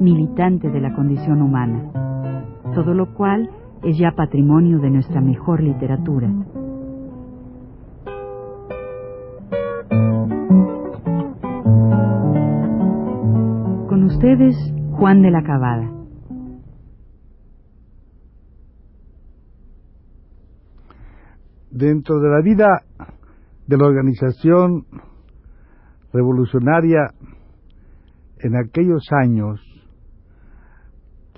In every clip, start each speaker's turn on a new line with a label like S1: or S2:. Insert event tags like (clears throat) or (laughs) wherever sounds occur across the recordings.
S1: militante de la condición humana, todo lo cual es ya patrimonio de nuestra mejor literatura. Con ustedes, Juan de la Cabada.
S2: Dentro de la vida de la organización revolucionaria en aquellos años,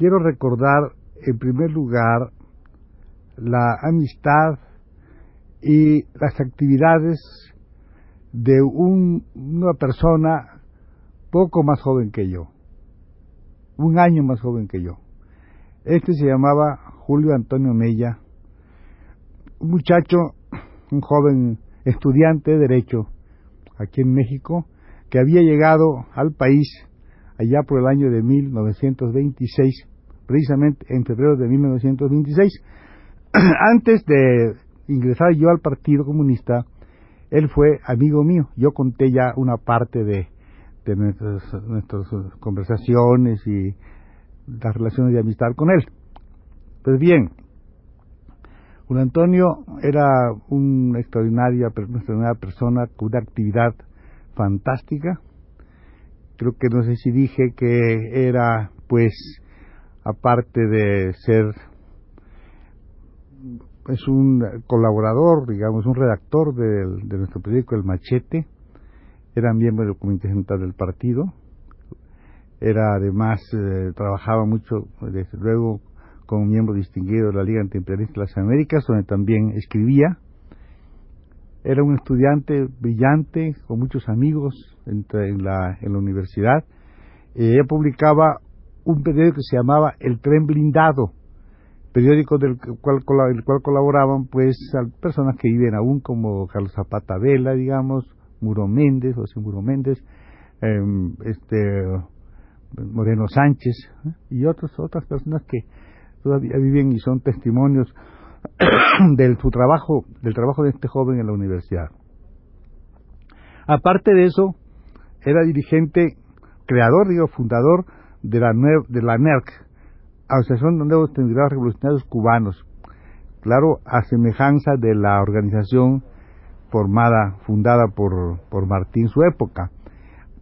S2: quiero recordar en primer lugar la amistad y las actividades de una persona poco más joven que yo, un año más joven que yo. Este se llamaba Julio Antonio Mella, un muchacho, un joven estudiante de Derecho aquí en México, que había llegado al país allá por el año de 1926, precisamente en febrero de 1926. (clears throat) Antes de ingresar yo al Partido Comunista, él fue amigo mío. Yo conté ya una parte de, nuestras, conversaciones y las relaciones de amistad con él. Pues bien, Julio Antonio era una extraordinaria, una extraordinaria persona con una actividad fantástica. Creo que no sé si dije que era, pues, aparte de ser, es un colaborador, digamos, un redactor de, nuestro periódico El Machete, era miembro del Comité Central del Partido, era además, eh, trabajaba mucho, desde luego, como miembro distinguido de la Liga Antiimperialista de las Américas, donde también escribía. Era un estudiante brillante, con muchos amigos en, la, en la universidad. ella publicaba un periódico que se llamaba El Tren Blindado, periódico del cual, el cual colaboraban pues personas que viven aún como Carlos Zapata Vela, digamos, Muro Méndez, José Muro Méndez, em, este Moreno Sánchez ¿eh? y otras otras personas que todavía viven y son testimonios (coughs) del su trabajo, del trabajo de este joven en la universidad. Aparte de eso, era dirigente, creador, digo, fundador de la, de la NERC, Asociación de Nuevos Revolucionarios Cubanos, claro, a semejanza de la organización formada, fundada por, por Martín su época.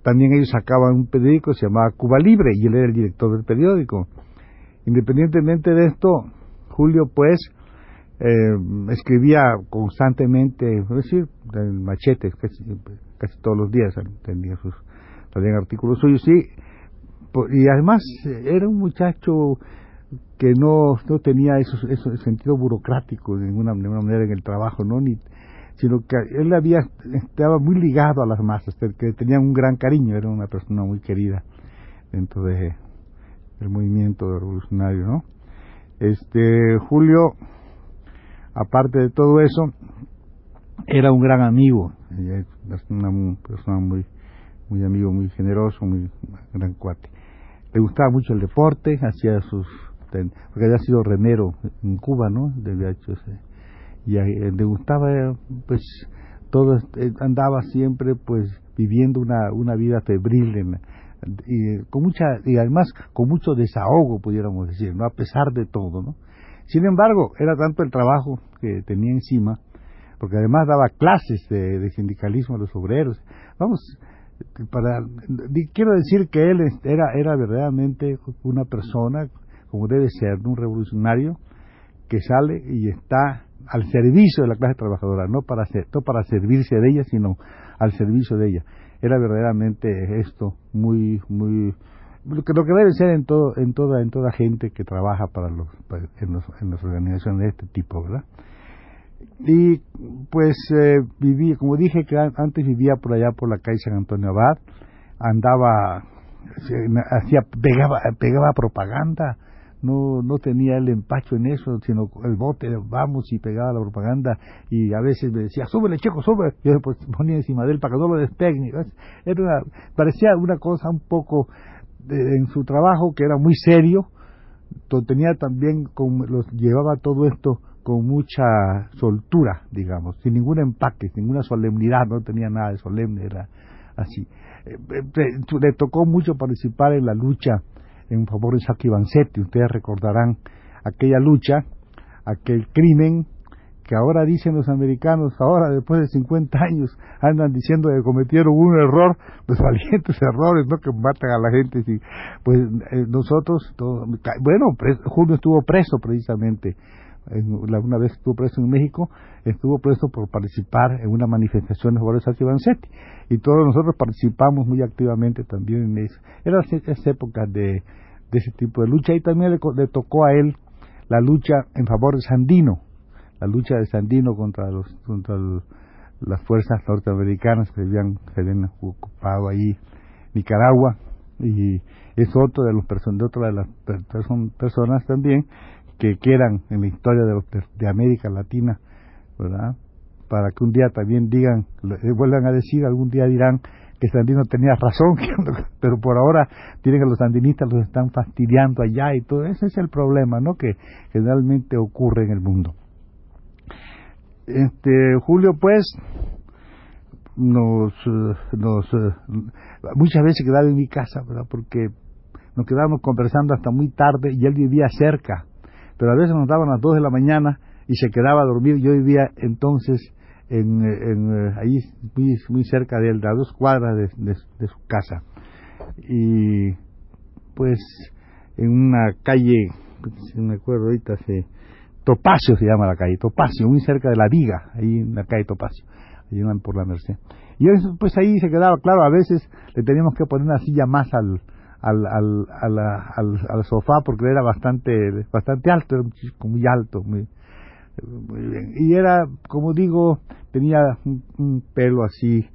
S2: También ellos sacaban un periódico que se llamaba Cuba Libre y él era el director del periódico. Independientemente de esto, Julio pues eh, escribía constantemente, es decir, en machetes casi, casi, todos los días tenía sus también artículos suyos, sí, y además era un muchacho que no, no tenía eso, eso sentido burocrático de ninguna, manera en el trabajo, no ni sino que él había estaba muy ligado a las masas, que tenía un gran cariño, era una persona muy querida dentro de, el movimiento revolucionario, ¿no? Este Julio, aparte de todo eso, era un gran amigo, una persona muy, muy amigo, muy generoso, muy gran cuate. Le gustaba mucho el deporte, hacía sus, porque había sido remero en Cuba, ¿no? De hecho, y le gustaba, pues, todo, eh, andaba siempre, pues, viviendo una, una vida febril en, y con mucha y además con mucho desahogo pudiéramos decir no a pesar de todo no sin embargo era tanto el trabajo que tenía encima porque además daba clases de, sindicalismo a los obreros. Vamos para quiero decir que él era era verdaderamente una persona como debe ser un revolucionario que sale y está al servicio de la clase trabajadora no para no para servirse de ella sino al servicio de ella. Era verdaderamente esto muy muy lo que, lo que debe ser en todo en toda en toda gente que trabaja para los, en, los en las organizaciones de este tipo verdad y pues eh, viví como dije que antes vivía por allá por la calle San Antonio Abad andaba hacía pegaba pegaba propaganda. No, no tenía el empacho en eso, sino el bote, vamos y pegaba la propaganda. Y a veces me decía, súbele checo, sube, yo pues ponía encima de él para que no lo despegue. Era una, parecía una cosa un poco en su trabajo que era muy serio, tenía también, con, los, llevaba todo esto con mucha soltura, digamos, sin ningún empaque, sin ninguna solemnidad, no tenía nada de solemne, era así. Eh, eh, le tocó mucho participar en la lucha en favor de Saki Vanzetti. Ustedes recordarán aquella lucha, aquel crimen que ahora dicen los americanos, ahora después de 50 años, andan diciendo que cometieron un error, los (laughs) valientes errores, ¿no? Que matan a la gente. Pues eh, nosotros, bueno, Julio estuvo preso precisamente una vez estuvo preso en México, estuvo preso por participar en una manifestación de favor de Vanzetti. Y todos nosotros participamos muy activamente también en eso. Eran esas épocas de, de ese tipo de lucha y también le, tocó a él la lucha en favor de Sandino, la lucha de Sandino contra los contra las fuerzas norteamericanas que habían, ocupado ahí Nicaragua y es otro de los de otra de las personas también que quieran en la historia de, de, América Latina, ¿verdad? Para que un día también digan, vuelvan a decir, algún día dirán que Sandino tenía razón, (laughs) pero por ahora tienen que los sandinistas los están fastidiando allá y todo. Ese es el problema, ¿no? Que generalmente ocurre en el mundo. Este, Julio, pues, nos, eh, nos eh, muchas veces quedaba en mi casa, ¿verdad? Porque nos quedábamos conversando hasta muy tarde y él vivía cerca pero a veces nos daban las 2 de la mañana y se quedaba a dormir. Yo vivía entonces en, en ahí muy, muy, cerca de él, a dos cuadras de, su casa. Y pues en una calle, si me acuerdo ahorita, se, Topacio se llama la calle, Topacio, muy cerca de la Viga, ahí en la calle Topacio, ahí por la Merced. Y pues ahí se quedaba, claro, a veces le teníamos que poner una silla más al, al, al, al, al, sofá porque era bastante bastante alto, era muy alto, muy, muy bien. Y era, como digo, tenía un, pelo así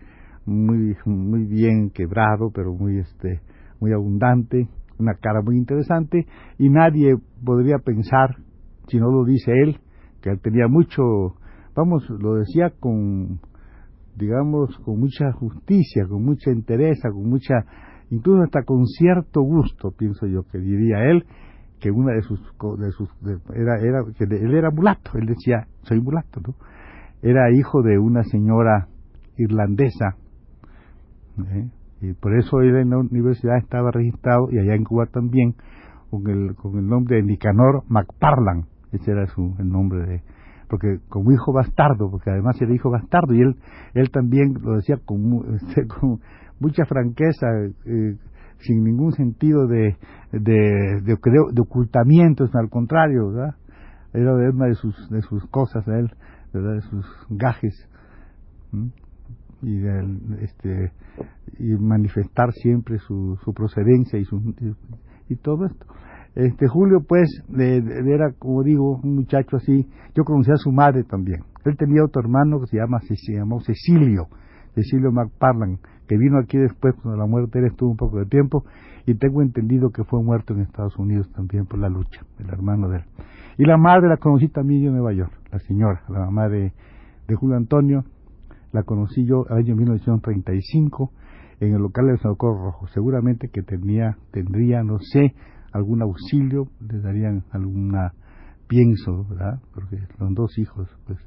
S2: muy muy bien quebrado, pero muy este muy abundante, una cara muy interesante y nadie podría pensar, si no lo dice él, que él tenía mucho, vamos, lo decía con digamos con mucha justicia, con mucha entereza, con mucha incluso hasta con cierto gusto, pienso yo, que diría él, que una de sus, de sus era, era, que él era mulato, él decía, soy mulato, ¿no? Era hijo de una señora irlandesa, ¿eh? y por eso él en la universidad estaba registrado, y allá en Cuba también, con el, con el nombre de Nicanor McParlan, ese era su, el nombre de, porque como hijo bastardo, porque además era hijo bastardo, y él, él también lo decía con, (laughs) este, con mucha franqueza, eh, sin ningún sentido de, de, de, ocultamiento, al contrario. Era una de sus, de cosas, de sus gajes. Y, este, y manifestar siempre su, su procedencia y, su, y, todo esto. Este Julio, pues, era, como digo, un muchacho así. Yo conocía a su madre también. Él tenía otro hermano que se, llama, se llamó Cecilio, Cecilio McParlan, que vino aquí después cuando la muerte de él estuvo un poco de tiempo y tengo entendido que fue muerto en Estados Unidos también por la lucha, el hermano de él. Y la madre la conocí también yo en Nueva York, la señora, la mamá de, de Julio Antonio, la conocí yo el año 1935 en el local del Socorro Rojo. Seguramente que tenía, tendría, no sé, algún auxilio, le darían alguna, pienso, ¿verdad? Porque los dos hijos, pues,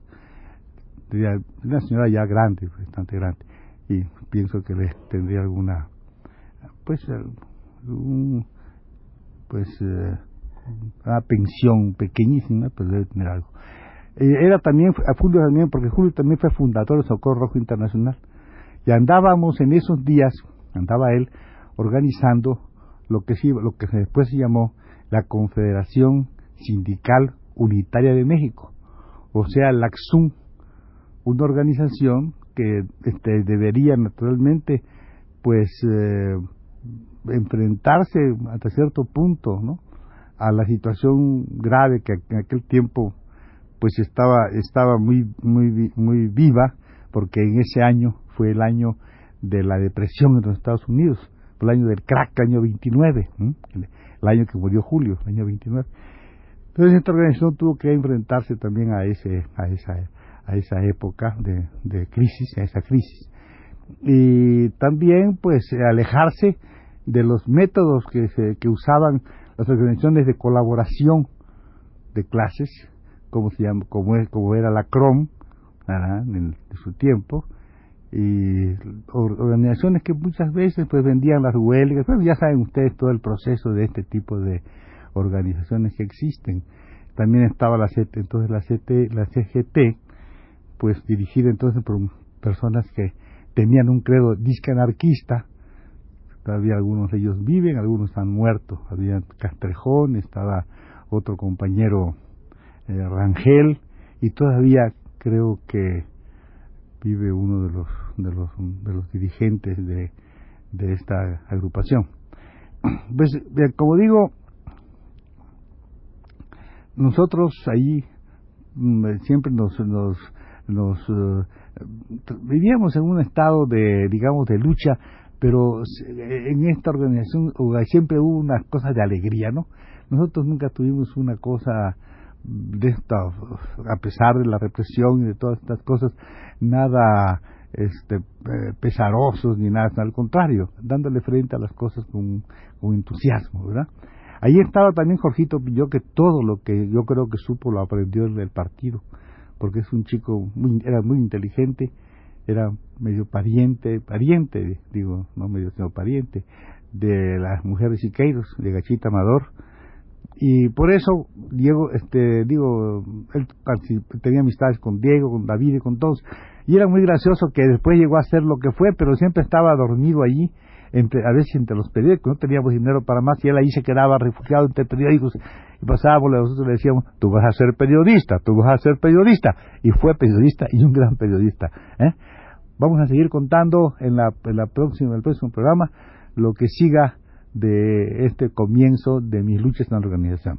S2: una señora ya grande, bastante grande y pienso que le tendría alguna pues un, pues eh, una pensión pequeñísima pues debe tener algo. Eh, era también a Julio también porque Julio también fue fundador de Socorro Rojo Internacional y andábamos en esos días andaba él organizando lo que sí, lo que después se llamó la Confederación Sindical Unitaria de México o sea la XUM una organización que este, debería naturalmente pues eh, enfrentarse hasta cierto punto ¿no? a la situación grave que en aquel tiempo pues estaba estaba muy muy muy viva porque en ese año fue el año de la depresión en los Estados Unidos el año del crack año 29 el el año que murió Julio, el año 29. Entonces esta organización tuvo que enfrentarse también a ese a esa a esa época de, crisis, a esa crisis. Y también pues alejarse de los métodos que se que usaban las organizaciones de colaboración de clases, como se como es, como era la CROM, en, su tiempo, y organizaciones que muchas veces pues vendían las huelgas, ya saben ustedes todo el proceso de este tipo de organizaciones que existen. También estaba la entonces la la CGT, pues dirigida entonces por personas que tenían un credo disque anarquista, todavía algunos de ellos viven, algunos han muerto, había Castrejón, estaba otro compañero eh, Rangel, y todavía creo que vive uno de los de los de los dirigentes de, de esta agrupación. (clears throat) Pues como digo, nosotros ahí mm, siempre nos nos, nos eh, vivíamos en un estado de digamos de lucha pero en esta organización siempre hubo unas cosas de alegría no nosotros nunca tuvimos una cosa de esta, a pesar de la represión y de todas estas cosas, nada este, eh, pesarosos ni nada, al contrario, dándole frente a las cosas con, entusiasmo, ¿verdad? Ahí estaba también Jorgito yo que todo lo que yo creo que supo lo aprendió del partido, porque es un chico, muy, era muy inteligente, era medio pariente, pariente, digo, no medio, sino pariente, de las mujeres Siqueiros, de Gachita Amador, y por eso Diego este digo él tenía amistades con Diego con David y con todos. Y era muy gracioso que después llegó a ser lo que fue pero siempre estaba dormido allí entre a veces entre los periódicos no teníamos dinero para más y él ahí se quedaba refugiado entre periódicos y pasábamos nosotros le decíamos tú vas a ser periodista tú vas a ser periodista y fue periodista y un gran periodista ¿eh? vamos a seguir contando en la, en la próxima en el próximo programa lo que siga de este comienzo de mis luchas en la organización.